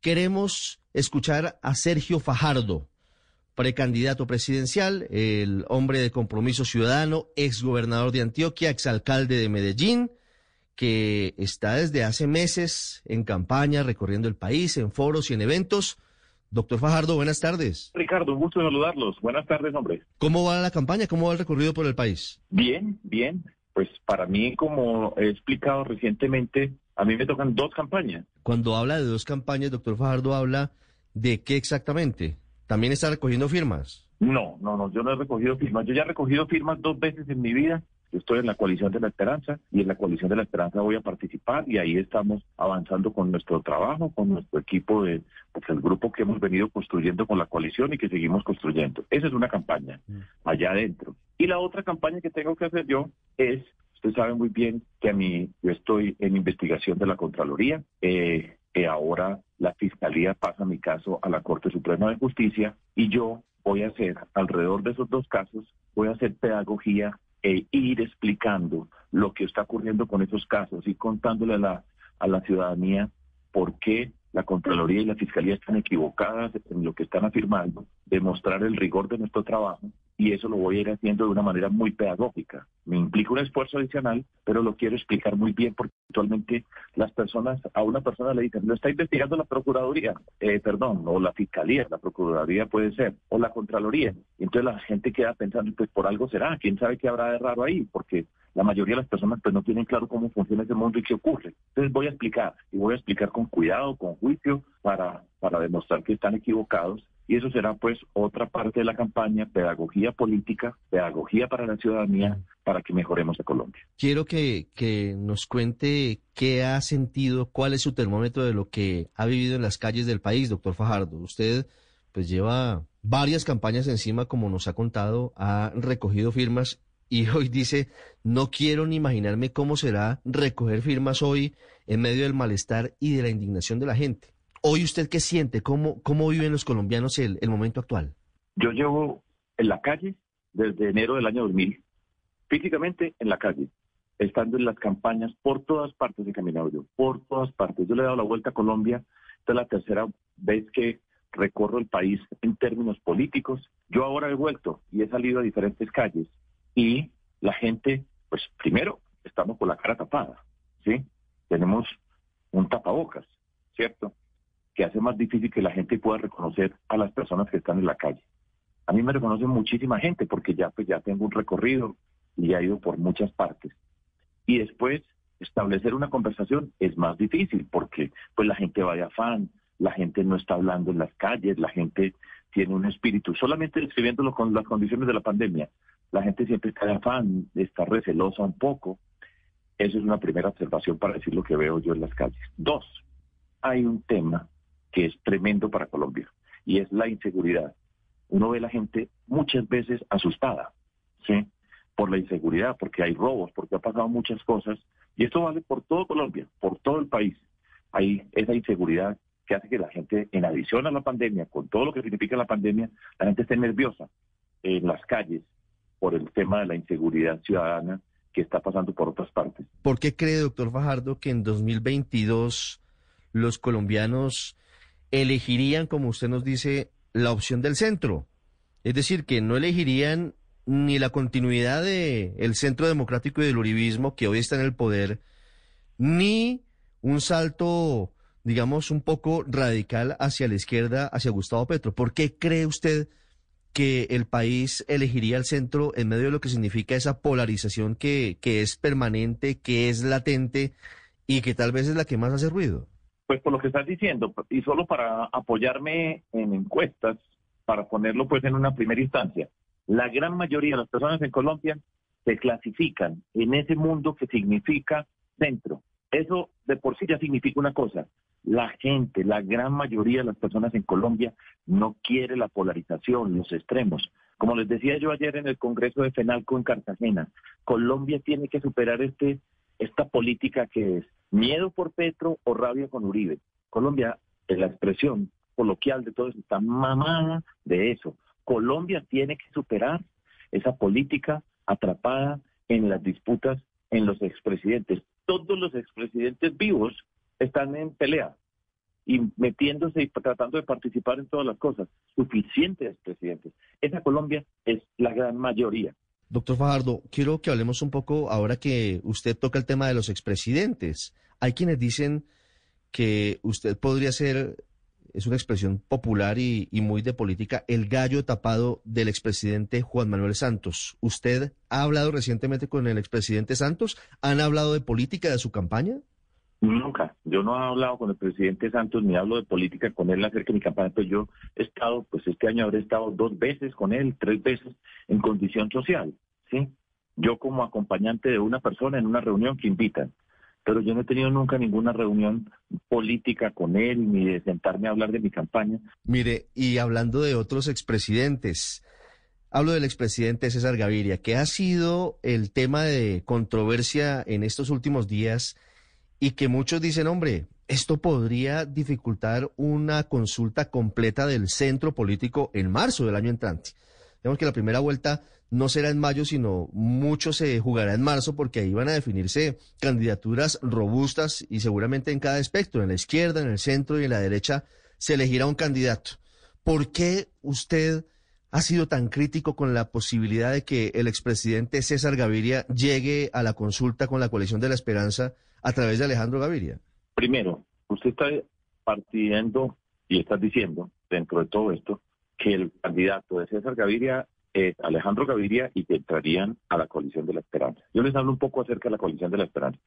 queremos escuchar a Sergio Fajardo, precandidato presidencial, el hombre de compromiso ciudadano, exgobernador de Antioquia, exalcalde de Medellín, que está desde hace meses en campaña, recorriendo el país, en foros y en eventos. Doctor Fajardo, buenas tardes. Ricardo, un gusto saludarlos. Buenas tardes, hombre. ¿Cómo va la campaña? ¿Cómo va el recorrido por el país? Bien, bien. Pues para mí, como he explicado recientemente, a mí me tocan dos campañas. Cuando habla de dos campañas, doctor Fajardo, habla de qué exactamente. ¿También está recogiendo firmas? No, no, no, yo no he recogido firmas. Yo ya he recogido firmas dos veces en mi vida. Yo estoy en la coalición de la esperanza y en la coalición de la esperanza voy a participar y ahí estamos avanzando con nuestro trabajo, con nuestro equipo de, pues el grupo que hemos venido construyendo con la coalición y que seguimos construyendo. Esa es una campaña mm. allá adentro. Y la otra campaña que tengo que hacer yo es, usted sabe muy bien que a mí yo estoy en investigación de la Contraloría. Eh, que ahora la Fiscalía pasa mi caso a la Corte Suprema de Justicia y yo voy a hacer, alrededor de esos dos casos, voy a hacer pedagogía e ir explicando lo que está ocurriendo con esos casos y contándole a la, a la ciudadanía por qué la Contraloría y la Fiscalía están equivocadas en lo que están afirmando, demostrar el rigor de nuestro trabajo y eso lo voy a ir haciendo de una manera muy pedagógica. Me implica un esfuerzo adicional, pero lo quiero explicar muy bien porque actualmente las personas, a una persona le dicen, lo está investigando la Procuraduría, eh, perdón, o la Fiscalía, la Procuraduría puede ser, o la Contraloría. Entonces la gente queda pensando, pues por algo será, quién sabe qué habrá de raro ahí, porque la mayoría de las personas pues no tienen claro cómo funciona ese mundo y qué ocurre. Entonces voy a explicar, y voy a explicar con cuidado, con juicio, para, para demostrar que están equivocados y eso será pues otra parte de la campaña, pedagogía política, pedagogía para la ciudadanía, para que mejoremos a Colombia. Quiero que, que nos cuente qué ha sentido, cuál es su termómetro de lo que ha vivido en las calles del país, doctor Fajardo. Usted pues lleva varias campañas encima, como nos ha contado, ha recogido firmas y hoy dice, no quiero ni imaginarme cómo será recoger firmas hoy en medio del malestar y de la indignación de la gente. Hoy usted qué siente, cómo, cómo viven los colombianos el, el momento actual. Yo llevo en la calle desde enero del año 2000, físicamente en la calle, estando en las campañas por todas partes de caminado yo, por todas partes. Yo le he dado la vuelta a Colombia, esta es la tercera vez que recorro el país en términos políticos. Yo ahora he vuelto y he salido a diferentes calles y la gente, pues primero, estamos con la cara tapada, ¿sí? Tenemos un tapabocas, ¿cierto? que hace más difícil que la gente pueda reconocer a las personas que están en la calle. A mí me reconoce muchísima gente porque ya pues ya tengo un recorrido y he ido por muchas partes. Y después establecer una conversación es más difícil porque pues la gente va de afán, la gente no está hablando en las calles, la gente tiene un espíritu, solamente describiéndolo con las condiciones de la pandemia, la gente siempre está de afán, está recelosa un poco. Esa es una primera observación para decir lo que veo yo en las calles. Dos, hay un tema que es tremendo para Colombia, y es la inseguridad. Uno ve a la gente muchas veces asustada, ¿sí? Por la inseguridad, porque hay robos, porque ha pasado muchas cosas, y esto vale por todo Colombia, por todo el país. Hay esa inseguridad que hace que la gente, en adición a la pandemia, con todo lo que significa la pandemia, la gente esté nerviosa en las calles por el tema de la inseguridad ciudadana que está pasando por otras partes. ¿Por qué cree, doctor Fajardo, que en 2022 los colombianos elegirían, como usted nos dice, la opción del centro. Es decir, que no elegirían ni la continuidad del el centro democrático y del uribismo que hoy está en el poder, ni un salto, digamos, un poco radical hacia la izquierda, hacia Gustavo Petro. ¿Por qué cree usted que el país elegiría el centro en medio de lo que significa esa polarización que, que es permanente, que es latente y que tal vez es la que más hace ruido? Pues por lo que estás diciendo, y solo para apoyarme en encuestas, para ponerlo pues en una primera instancia, la gran mayoría de las personas en Colombia se clasifican en ese mundo que significa centro. Eso de por sí ya significa una cosa. La gente, la gran mayoría de las personas en Colombia no quiere la polarización, los extremos. Como les decía yo ayer en el Congreso de FENALCO en Cartagena, Colombia tiene que superar este, esta política que es miedo por Petro o rabia con Uribe. Colombia, es la expresión coloquial de todo eso, está mamada de eso. Colombia tiene que superar esa política atrapada en las disputas en los expresidentes. Todos los expresidentes vivos están en pelea. y metiéndose y tratando de participar en todas las cosas. Suficientes presidentes. Esa Colombia es la gran mayoría. Doctor Fajardo, quiero que hablemos un poco ahora que usted toca el tema de los expresidentes. Hay quienes dicen que usted podría ser, es una expresión popular y, muy de política, el gallo tapado del expresidente Juan Manuel Santos. ¿Usted ha hablado recientemente con el expresidente Santos? ¿Han hablado de política de su campaña? Nunca. Yo no he hablado con el presidente Santos ni hablo de política con él acerca de mi campaña, pero yo he estado, pues este año habré estado dos veces con él, tres veces en condición social, ¿sí? Yo como acompañante de una persona en una reunión que invitan, pero yo no he tenido nunca ninguna reunión política con él ni de sentarme a hablar de mi campaña. Mire, y hablando de otros expresidentes, hablo del expresidente César Gaviria, que ha sido el tema de controversia en estos últimos días y que muchos dicen, hombre, esto podría dificultar una consulta completa del centro político en marzo del año entrante. Digamos que la primera vuelta no será en mayo, sino mucho se jugará en marzo porque ahí van a definirse candidaturas robustas y seguramente en cada espectro, en la izquierda, en el centro y en la derecha se elegirá un candidato. ¿Por qué usted ha sido tan crítico con la posibilidad de que el expresidente César Gaviria llegue a la consulta con la coalición de la esperanza a través de Alejandro Gaviria? Primero, usted está partiendo y está diciendo, dentro de todo esto, que el candidato de César Gaviria es Alejandro Gaviria y que entrarían a la coalición de la esperanza. Yo les hablo un poco acerca de la coalición de la esperanza.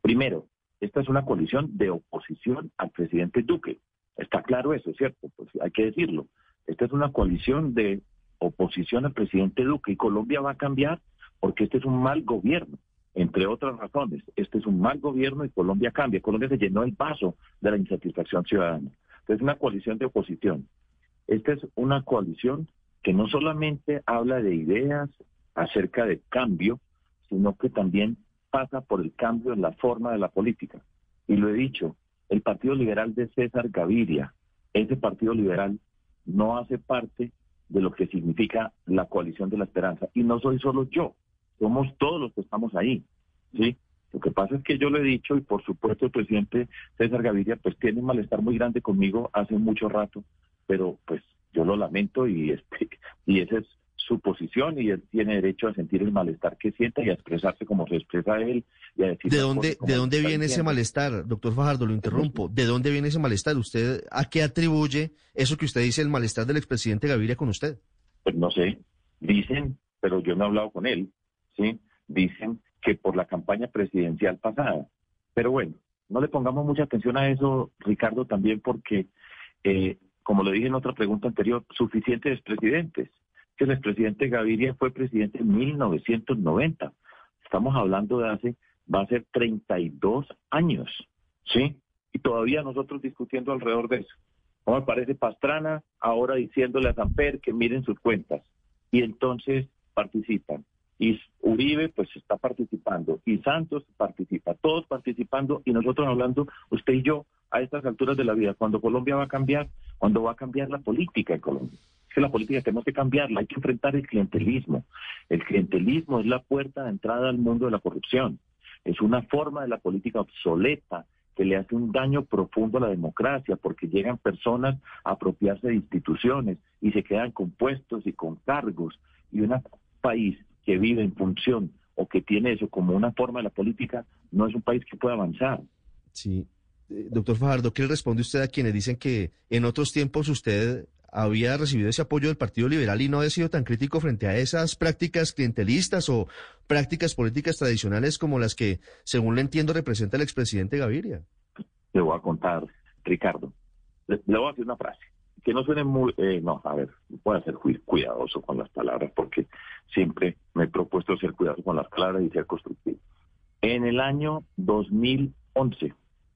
Primero, esta es una coalición de oposición al presidente Duque. Está claro eso, ¿cierto? Pues hay que decirlo. Esta es una coalición de oposición al presidente Duque y Colombia va a cambiar porque este es un mal gobierno entre otras razones. Este es un mal gobierno y Colombia cambia. Colombia se llenó el vaso de la insatisfacción ciudadana. Es una coalición de oposición. Esta es una coalición que no solamente habla de ideas acerca de cambio, sino que también pasa por el cambio en la forma de la política. Y lo he dicho, el Partido Liberal de César Gaviria, ese Partido Liberal no hace parte de lo que significa la coalición de la esperanza. Y no soy solo yo, somos todos los que estamos ahí, ¿sí? Lo que pasa es que yo lo he dicho y por supuesto el presidente César Gaviria pues tiene un malestar muy grande conmigo hace mucho rato, pero pues yo lo lamento y este y esa es su posición y él tiene derecho a sentir el malestar que sienta y a expresarse como se expresa él y a decir ¿De dónde de dónde viene ese malestar, doctor Fajardo? Lo interrumpo. ¿De dónde viene ese malestar? ¿Usted a qué atribuye eso que usted dice el malestar del expresidente Gaviria con usted? Pues no sé. Dicen, pero yo no he hablado con él ¿sí? Dicen que por la campaña presidencial pasada. Pero bueno, no le pongamos mucha atención a eso, Ricardo, también porque, eh, como lo dije en otra pregunta anterior, suficientes presidentes. Que el expresidente Gaviria fue presidente en 1990. Estamos hablando de hace, va a ser 32 años, ¿sí? Y todavía nosotros discutiendo alrededor de eso. No me parece Pastrana ahora diciéndole a Samper que miren sus cuentas. Y entonces participan y Uribe pues está participando y Santos participa, todos participando y nosotros hablando, usted y yo, a estas alturas de la vida, cuando Colombia va a cambiar, cuando va a cambiar la política en Colombia. Es que la política tenemos que cambiarla, hay que enfrentar el clientelismo. El clientelismo es la puerta de entrada al mundo de la corrupción. Es una forma de la política obsoleta que le hace un daño profundo a la democracia, porque llegan personas a apropiarse de instituciones y se quedan con puestos y con cargos. Y un país que vive en función o que tiene eso como una forma de la política, no es un país que pueda avanzar. Sí. Eh, doctor Fajardo, ¿qué le responde usted a quienes dicen que en otros tiempos usted había recibido ese apoyo del Partido Liberal y no había sido tan crítico frente a esas prácticas clientelistas o prácticas políticas tradicionales como las que, según le entiendo, representa el expresidente Gaviria? Le voy a contar, Ricardo. le voy a decir una frase que no suene muy, eh, no, a ver, voy a ser cuidadoso con las palabras porque siempre me he propuesto ser cuidadoso con las palabras y ser constructivo. En el año 2011,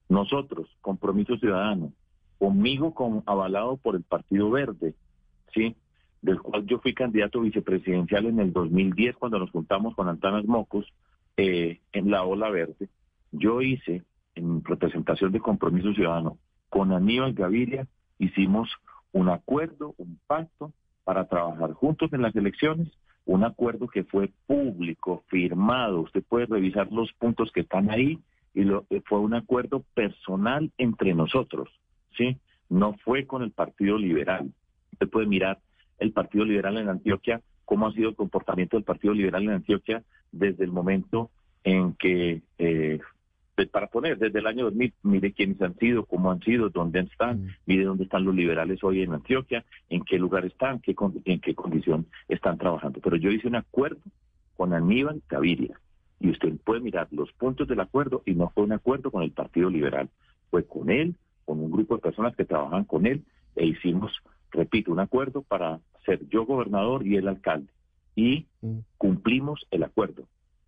nosotros, Compromiso Ciudadano, conmigo con, avalado por el Partido Verde, ¿sí? del cual yo fui candidato vicepresidencial en el 2010 cuando nos juntamos con Antanas Mocos eh, en la Ola Verde, yo hice en representación de Compromiso Ciudadano con Aníbal Gaviria, hicimos un acuerdo, un pacto para trabajar juntos en las elecciones, un acuerdo que fue público, firmado, usted puede revisar los puntos que están ahí, y lo, eh, fue un acuerdo personal entre nosotros, ¿sí? No fue con el Partido Liberal. Usted puede mirar el Partido Liberal en Antioquia, cómo ha sido el comportamiento del Partido Liberal en Antioquia desde el momento en que, eh, para poner, desde el año 2000, mire quiénes han sido, cómo han sido, dónde están, mm. mire dónde están los liberales hoy en Antioquia, en qué lugar están, qué, en qué condición están trabajando. Pero yo hice un acuerdo con Aníbal Gaviria y usted puede mirar los puntos del acuerdo y no fue un acuerdo con el Partido Liberal, fue con él, con un grupo de personas que trabajan con él e hicimos, repito, un acuerdo para ser yo gobernador y él alcalde. Y mm. cumplimos el acuerdo.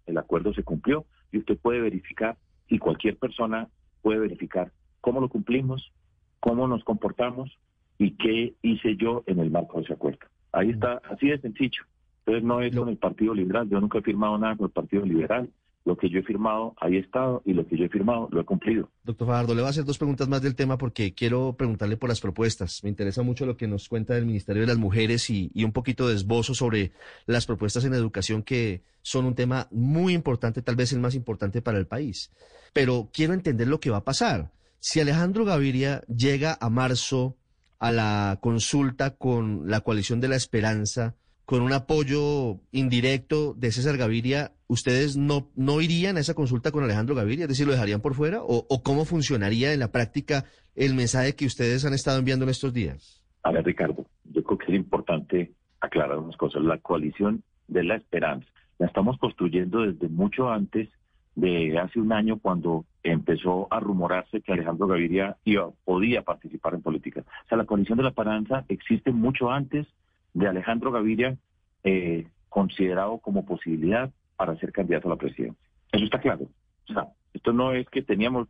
El acuerdo se cumplió y usted puede verificar y cualquier persona puede verificar cómo lo cumplimos, cómo nos comportamos y qué hice yo en el marco de ese acuerdo. Ahí está, así de sencillo. Entonces no es con el Partido Liberal, yo nunca he firmado nada con el Partido Liberal. Lo que yo he firmado, ahí estado, y lo que yo he firmado, lo he cumplido. Doctor Fajardo, le voy a hacer dos preguntas más del tema porque quiero preguntarle por las propuestas. Me interesa mucho lo que nos cuenta del Ministerio de las Mujeres y, y un poquito de esbozo sobre las propuestas en educación que son un tema muy importante, tal vez el más importante para el país. Pero quiero entender lo que va a pasar. Si Alejandro Gaviria llega a marzo a la consulta con la coalición de la esperanza, con un apoyo indirecto de César Gaviria, ¿ustedes no, no irían a esa consulta con Alejandro Gaviria? Es decir, ¿lo dejarían por fuera? ¿O, cómo funcionaría en la práctica el mensaje que ustedes han estado enviando en estos días? A ver, Ricardo, yo creo que es importante aclarar unas cosas. La coalición de la esperanza la estamos construyendo desde mucho antes de hace un año cuando empezó a rumorarse que Alejandro Gaviria iba, podía participar en política. O sea, la coalición de la esperanza existe mucho antes de Alejandro Gaviria eh, considerado como posibilidad para ser candidato a la presidencia. Eso está claro. O sea, esto no es que teníamos,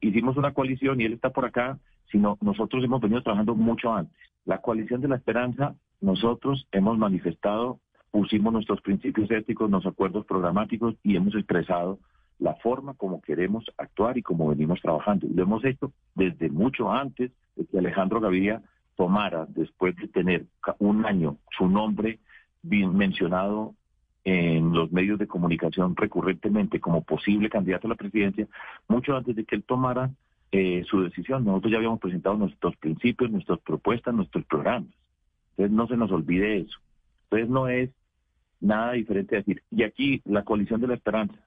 hicimos una coalición y él está por acá, sino nosotros hemos venido trabajando mucho antes. La coalición de la esperanza, nosotros hemos manifestado, pusimos nuestros principios éticos, nuestros acuerdos programáticos y hemos expresado la forma como queremos actuar y como venimos trabajando. Y lo hemos hecho desde mucho antes de que Alejandro Gaviria tomara, después de tener un año su nombre mencionado en los medios de comunicación recurrentemente como posible candidato a la presidencia, mucho antes de que él tomara eh, su decisión, nosotros ya habíamos presentado nuestros principios, nuestras propuestas, nuestros programas. Entonces no se nos olvide eso. Entonces no es nada diferente decir, y aquí la coalición de la esperanza,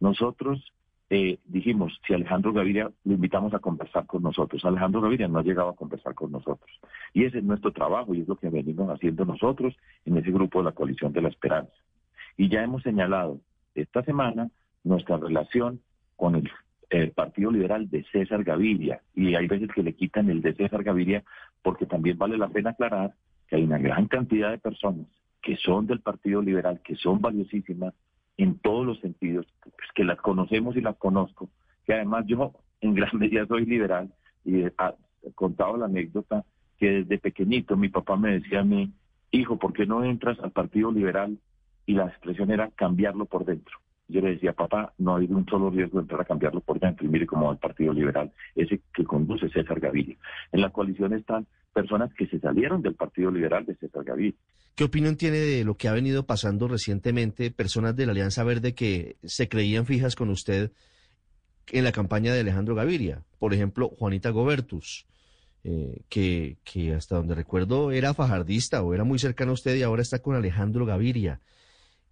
nosotros eh, dijimos, si Alejandro Gaviria lo invitamos a conversar con nosotros. Alejandro Gaviria no ha llegado a conversar con nosotros. Y ese es nuestro trabajo y es lo que venimos haciendo nosotros en ese grupo de la coalición de la esperanza. Y ya hemos señalado esta semana nuestra relación con el, Partido Liberal de César Gaviria. Y hay veces que le quitan el de César Gaviria porque también vale la pena aclarar que hay una gran cantidad de personas que son del Partido Liberal, que son valiosísimas, en todos los sentidos, pues, que las conocemos y las conozco, que además yo en gran medida soy liberal y he, contado la anécdota que desde pequeñito mi papá me decía a mí, hijo, ¿por qué no entras al Partido Liberal? Y la expresión era cambiarlo por dentro. Yo le decía, papá, no hay un solo riesgo de entrar a cambiarlo por dentro. Y mire cómo va el Partido Liberal, ese que conduce César Gaviria. En la coalición están personas que se salieron del Partido Liberal de César Gaviria. ¿Qué opinión tiene de lo que ha venido pasando recientemente personas de la Alianza Verde que se creían fijas con usted en la campaña de Alejandro Gaviria? Por ejemplo, Juanita Gobertus, eh, que, que hasta donde recuerdo era fajardista o era muy cercano a usted y ahora está con Alejandro Gaviria.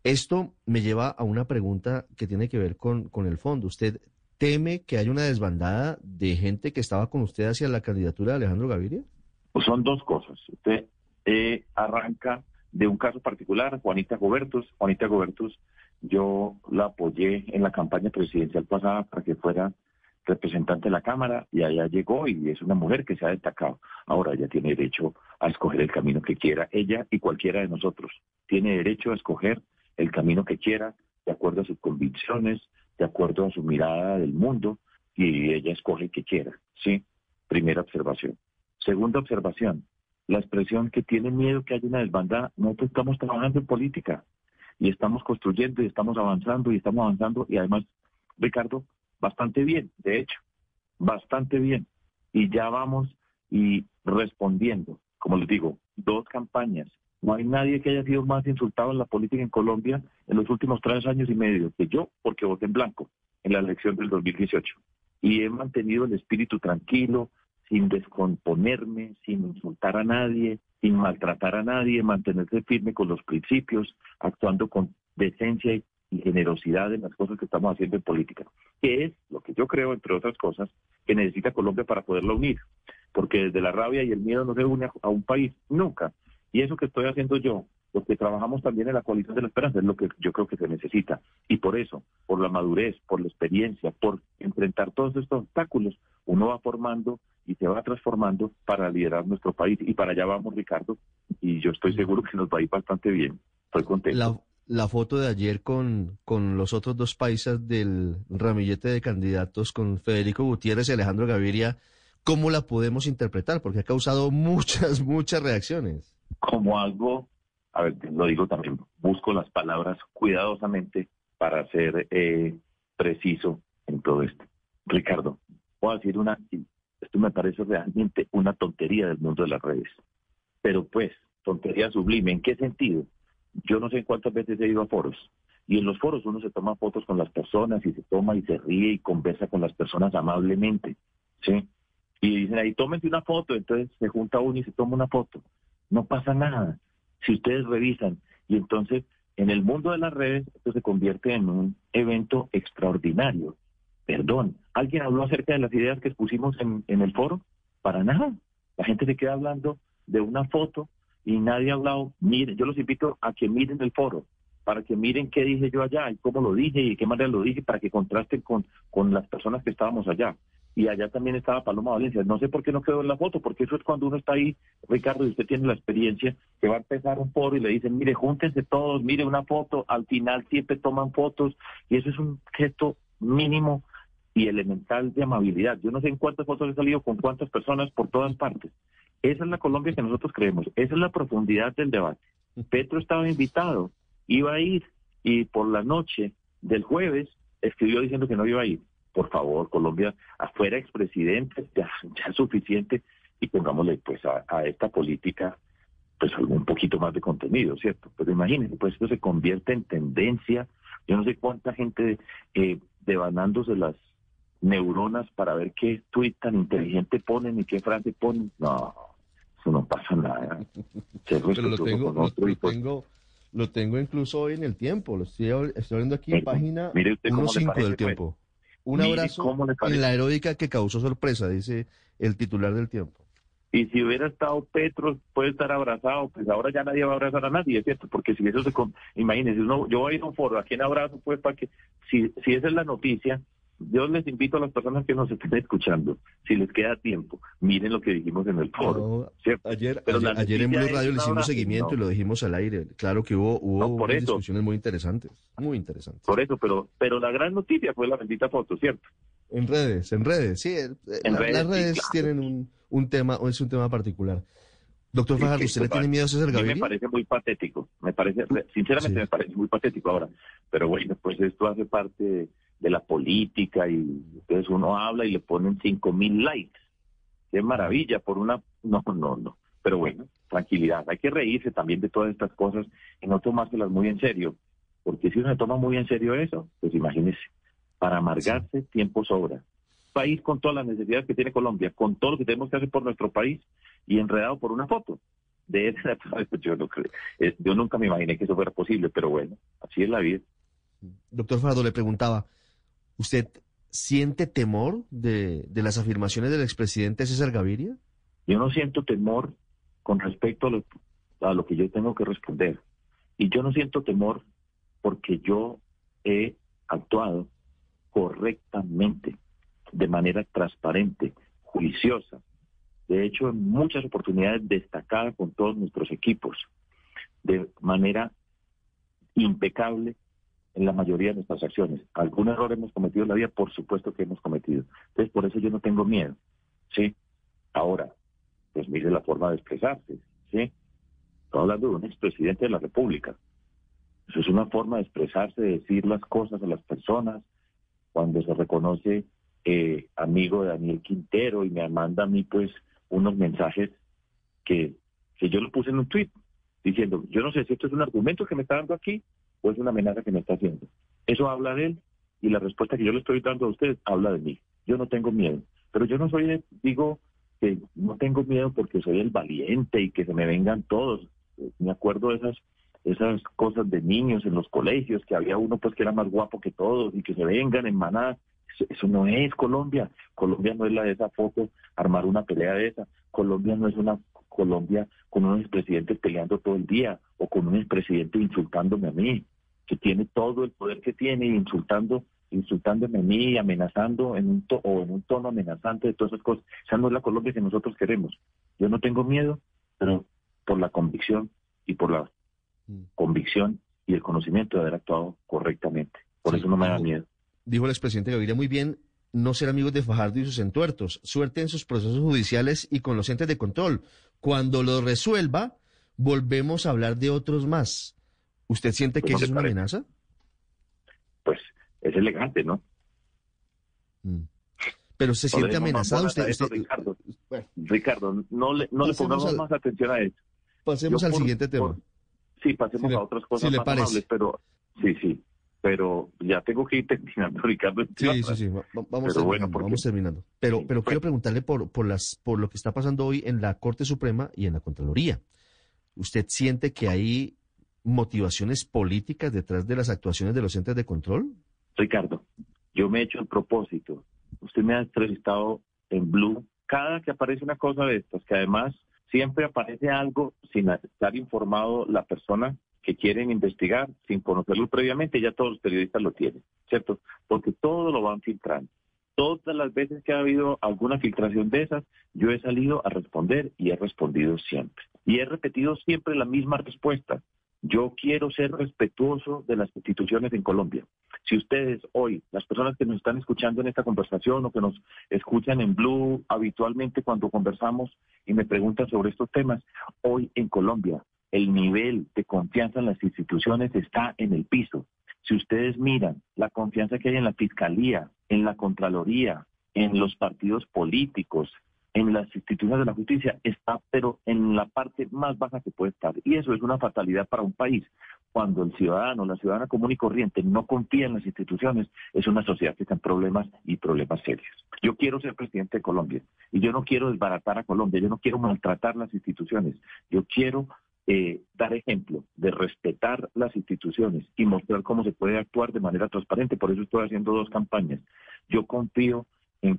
Esto me lleva a una pregunta que tiene que ver con, con el fondo. ¿Usted teme que haya una desbandada de gente que estaba con usted hacia la candidatura de Alejandro Gaviria? Pues son dos cosas. Usted eh, arranca de un caso particular, Juanita Gobertus. Juanita Gobertus, yo la apoyé en la campaña presidencial pasada para que fuera representante de la Cámara y allá llegó y es una mujer que se ha destacado. Ahora ella tiene derecho a escoger el camino que quiera, ella y cualquiera de nosotros. Tiene derecho a escoger el camino que quiera, de acuerdo a sus convicciones, de acuerdo a su mirada del mundo, y ella escoge que quiera, ¿sí? Primera observación. Segunda observación, la expresión que tiene miedo que haya una desbandada, nosotros estamos trabajando en política y estamos construyendo y estamos avanzando y estamos avanzando y además, Ricardo, bastante bien, de hecho, bastante bien. Y ya vamos y respondiendo, como les digo, dos campañas no hay nadie que haya sido más insultado en la política en Colombia en los últimos tres años y medio que yo, porque voté en blanco en la elección del 2018. Y he mantenido el espíritu tranquilo, sin descomponerme, sin insultar a nadie, sin maltratar a nadie, mantenerse firme con los principios, actuando con decencia y generosidad en las cosas que estamos haciendo en política, que es lo que yo creo, entre otras cosas, que necesita Colombia para poderla unir, porque desde la rabia y el miedo no se une a un país, nunca. Y eso que estoy haciendo yo, lo que trabajamos también en la coalición de la esperanza, es lo que yo creo que se necesita. Y por eso, por la madurez, por la experiencia, por enfrentar todos estos obstáculos, uno va formando y se va transformando para liderar nuestro país. Y para allá vamos, Ricardo, y yo estoy seguro que nos va a ir bastante bien. Estoy contento. La, foto de ayer con, con los otros dos paisas del ramillete de candidatos, con Federico Gutiérrez y Alejandro Gaviria, ¿cómo la podemos interpretar? Porque ha causado muchas, muchas reacciones. Como algo, a ver, lo digo también, busco las palabras cuidadosamente para ser eh, preciso en todo esto. Ricardo, voy a decir una, esto me parece realmente una tontería del mundo de las redes. Pero pues, tontería sublime, ¿en qué sentido? Yo no sé cuántas veces he ido a foros. Y en los foros uno se toma fotos con las personas y se toma y se ríe y conversa con las personas amablemente. ¿Sí? Y dicen ahí, tómense una foto. Entonces se junta uno y se toma una foto. No pasa nada. Si ustedes revisan. Y entonces, en el mundo de las redes, esto se convierte en un evento extraordinario. Perdón, ¿alguien habló acerca de las ideas que expusimos en, el foro? Para nada. La gente se queda hablando de una foto y nadie ha hablado. Miren, yo los invito a que miren el foro, para que miren qué dije yo allá y cómo lo dije y de qué manera lo dije, para que contrasten con, con las personas que estábamos allá. Y allá también estaba Paloma Valencia. No sé por qué no quedó en la foto, porque eso es cuando uno está ahí, Ricardo, y usted tiene la experiencia, que va a empezar un foro y le dicen, mire, júntense todos, mire una foto, al final siempre toman fotos, y eso es un gesto mínimo y elemental de amabilidad. Yo no sé en cuántas fotos he salido con cuántas personas por todas partes. Esa es la Colombia que nosotros creemos, esa es la profundidad del debate. Petro estaba invitado, iba a ir y por la noche del jueves escribió diciendo que no iba a ir. Por favor, Colombia, afuera expresidentes, ya, ya es suficiente y pongámosle pues a, esta política pues un poquito más de contenido, ¿cierto? Pero imagínense, pues esto se convierte en tendencia. Yo no sé cuánta gente eh, devanándose las neuronas para ver qué tweet tan inteligente ponen y qué frase ponen. No, eso no pasa nada. Pero lo tengo, lo, pues tengo, lo tengo incluso hoy en el tiempo. Lo estoy, estoy viendo aquí, en página 1.5 del tiempo. Un abrazo en la heroica que causó sorpresa, dice el titular del tiempo. Y si hubiera estado Petro, puede estar abrazado, pues ahora ya nadie va a abrazar a nadie, es cierto, porque si eso se... Imagínense, uno, yo voy a ir a un foro, ¿a quién abrazo? Pues para que, si, si esa es la noticia, yo les invito a las personas que nos estén escuchando, si les queda tiempo, miren lo que dijimos en el foro. ayer, ayer, en Blue Radio le hicimos seguimiento y lo dijimos al aire. Claro que hubo, hubo discusiones muy interesantes, muy interesantes. Por eso, pero, pero la gran noticia fue la bendita foto, ¿cierto? En redes, en redes, sí. las redes tienen un, un tema, es un tema particular. Doctor Fajardo, ¿usted le tiene miedo a César Gaviria? Me parece muy patético, me parece, sinceramente me parece muy patético ahora, pero bueno, pues esto hace parte de la política y entonces uno habla y le ponen cinco mil likes. Qué maravilla por una... No, no, no. Pero bueno, tranquilidad. Hay que reírse también de todas estas cosas y no tomárselas muy en serio. Porque si uno se toma muy en serio eso, pues imagínese, para amargarse tiempo sobra. País con todas las necesidades que tiene Colombia, con todo lo que tenemos que hacer por nuestro país y enredado por una foto. De esa, yo, no creo, yo nunca me imaginé que eso fuera posible, pero bueno, así es la vida. Doctor Fardo le preguntaba, ¿Usted siente temor de, las afirmaciones del expresidente César Gaviria? Yo no siento temor con respecto a lo, a lo que yo tengo que responder. Y yo no siento temor porque yo he actuado correctamente, de manera transparente, juiciosa. De hecho, en muchas oportunidades destacada con todos nuestros equipos, de manera impecable en la mayoría de nuestras acciones. ¿Algún error hemos cometido en la vida? Por supuesto que hemos cometido. Entonces, por eso yo no tengo miedo. ¿Sí? Ahora, pues mire la forma de expresarse. ¿Sí? Estoy hablando de un expresidente de la República. Eso es una forma de expresarse, de decir las cosas a las personas. Cuando se reconoce eh, amigo de Daniel Quintero y me manda a mí, pues, unos mensajes que, que yo lo puse en un tweet diciendo, yo no sé si esto es un argumento que me está dando aquí o es una amenaza que me está haciendo. Eso habla de él y la respuesta que yo le estoy dando a usted habla de mí. Yo no tengo miedo, pero yo no soy, digo, que no tengo miedo porque soy el valiente y que se me vengan todos. Me acuerdo de esas esas cosas de niños en los colegios, que había uno pues que era más guapo que todos y que se vengan en manada. Eso no es Colombia. Colombia no es la de esa foto, armar una pelea de esa. Colombia no es una Colombia con unos expresidentes peleando todo el día o con un expresidente insultándome a mí, que tiene todo el poder que tiene insultando insultándome a mí, amenazando en un o en un tono amenazante de todas esas cosas. Esa no es la Colombia que nosotros queremos. Yo no tengo miedo, pero por la convicción y por la convicción y el conocimiento de haber actuado correctamente. Por eso no me da miedo. Dijo el expresidente Gaviria muy bien, no ser amigos de Fajardo y sus entuertos. Suerte en sus procesos judiciales y con los entes de control. Cuando lo resuelva, volvemos a hablar de otros más. ¿Usted siente pues que eso es una amenaza? Pues es elegante, ¿no? Mm. Pero se siente amenazado usted, Ricardo, Ricardo, no le, no le pongamos más atención a eso. Pasemos al siguiente tema. sí, pasemos a otras cosas más amables, pero sí, sí, pero ya tengo que ir terminando, Ricardo. Sí, sí, sí, vamos, terminando, vamos terminando. Pero, pero quiero preguntarle por, por, las, por lo que está pasando hoy en la Corte Suprema y en la Contraloría. ¿Usted siente que hay motivaciones políticas detrás de las actuaciones de los entes de control? Ricardo, yo me he hecho el propósito. Usted me ha entrevistado en Blue. Cada que aparece una cosa de estas, que además siempre aparece algo sin estar informado la persona que quieren investigar, sin conocerlo previamente, ya todos los periodistas lo tienen, ¿cierto? Porque todo lo van filtrando. Todas las veces que ha habido alguna filtración de esas, yo he salido a responder y he respondido siempre. Y he repetido siempre la misma respuesta. Yo quiero ser respetuoso de las instituciones en Colombia. Si ustedes hoy, las personas que nos están escuchando en esta conversación o que nos escuchan en Blue habitualmente cuando conversamos y me preguntan sobre estos temas, hoy en Colombia el nivel de confianza en las instituciones está en el piso. Si ustedes miran la confianza que hay en la Fiscalía, en la Contraloría, en los partidos políticos, en las instituciones de la justicia está, pero en la parte más baja que puede estar. Y eso es una fatalidad para un país. Cuando el ciudadano, la ciudadana común y corriente no confía en las instituciones, es una sociedad que está en problemas y problemas serios. Yo quiero ser presidente de Colombia y yo no quiero desbaratar a Colombia, yo no quiero maltratar las instituciones, yo quiero eh, dar ejemplo de respetar las instituciones y mostrar cómo se puede actuar de manera transparente. Por eso estoy haciendo dos campañas. Yo confío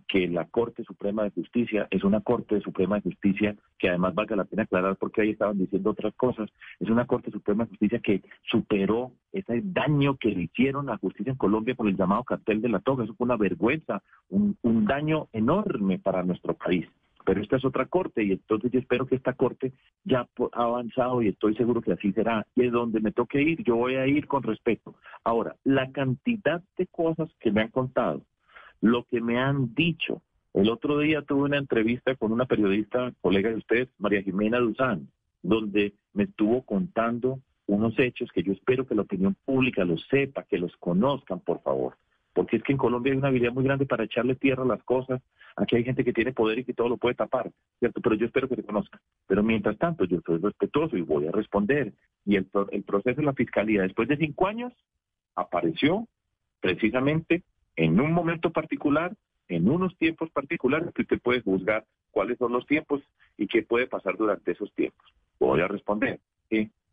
que la Corte Suprema de Justicia es una Corte Suprema de Justicia que además valga la pena aclarar porque ahí estaban diciendo otras cosas, es una Corte Suprema de Justicia que superó ese daño que le hicieron a la justicia en Colombia por el llamado cartel de la toga, eso fue una vergüenza, un, un daño enorme para nuestro país. Pero esta es otra corte y entonces yo espero que esta corte ya ha avanzado y estoy seguro que así será. Y es donde me toque ir, yo voy a ir con respeto. Ahora, la cantidad de cosas que me han contado, lo que me han dicho. El otro día tuve una entrevista con una periodista, colega de usted, María Jimena Duzán, donde me estuvo contando unos hechos que yo espero que la opinión pública los sepa, que los conozcan, por favor. Porque es que en Colombia hay una habilidad muy grande para echarle tierra a las cosas. Aquí hay gente que tiene poder y que todo lo puede tapar, ¿cierto? Pero yo espero que se conozcan. Pero mientras tanto, yo soy respetuoso y voy a responder. Y el proceso de la fiscalía, después de cinco años, apareció precisamente en un momento particular, en unos tiempos particulares, que usted puede juzgar cuáles son los tiempos y qué puede pasar durante esos tiempos. Voy a responder.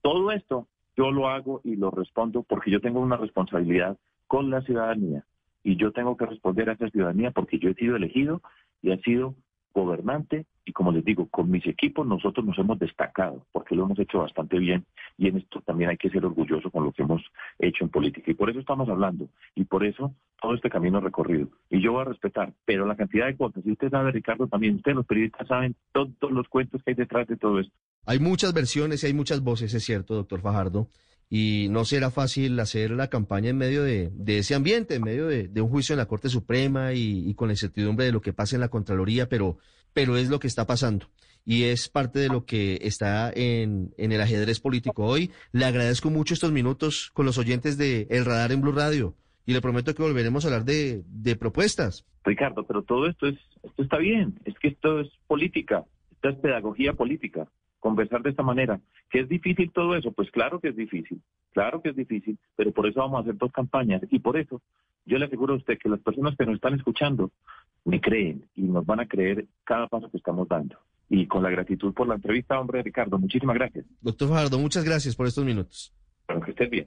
todo esto yo lo hago y lo respondo porque yo tengo una responsabilidad con la ciudadanía y yo tengo que responder a esa ciudadanía porque yo he sido elegido y he sido gobernante y como les digo, con mis equipos nosotros nos hemos destacado porque lo hemos hecho bastante bien y en esto también hay que ser orgulloso con lo que hemos hecho en política y por eso estamos hablando y por eso todo este camino recorrido y yo voy a respetar, pero la cantidad de cosas, y usted sabe Ricardo también, ustedes los periodistas saben todos los cuentos que hay detrás de todo esto. Hay muchas versiones y hay muchas voces, es cierto, doctor Fajardo y no será fácil hacer la campaña en medio de, ese ambiente, en medio de, un juicio en la Corte Suprema y, con la incertidumbre de lo que pasa en la Contraloría, pero, pero es lo que está pasando y es parte de lo que está en, el ajedrez político hoy. Le agradezco mucho estos minutos con los oyentes de El Radar en Blue Radio y le prometo que volveremos a hablar de, de propuestas. Ricardo, pero todo esto, es, esto está bien, es que esto es política, esto es pedagogía política conversar de esta manera. ¿Que es difícil todo eso? Pues claro que es difícil, claro que es difícil, pero por eso vamos a hacer dos campañas y por eso Yo le aseguro a usted que las personas que nos están escuchando me creen y nos van a creer cada paso que estamos dando. Y con la gratitud por la entrevista, hombre, Ricardo, muchísimas gracias. Doctor Fajardo, muchas gracias por estos minutos. Bueno, que estés bien.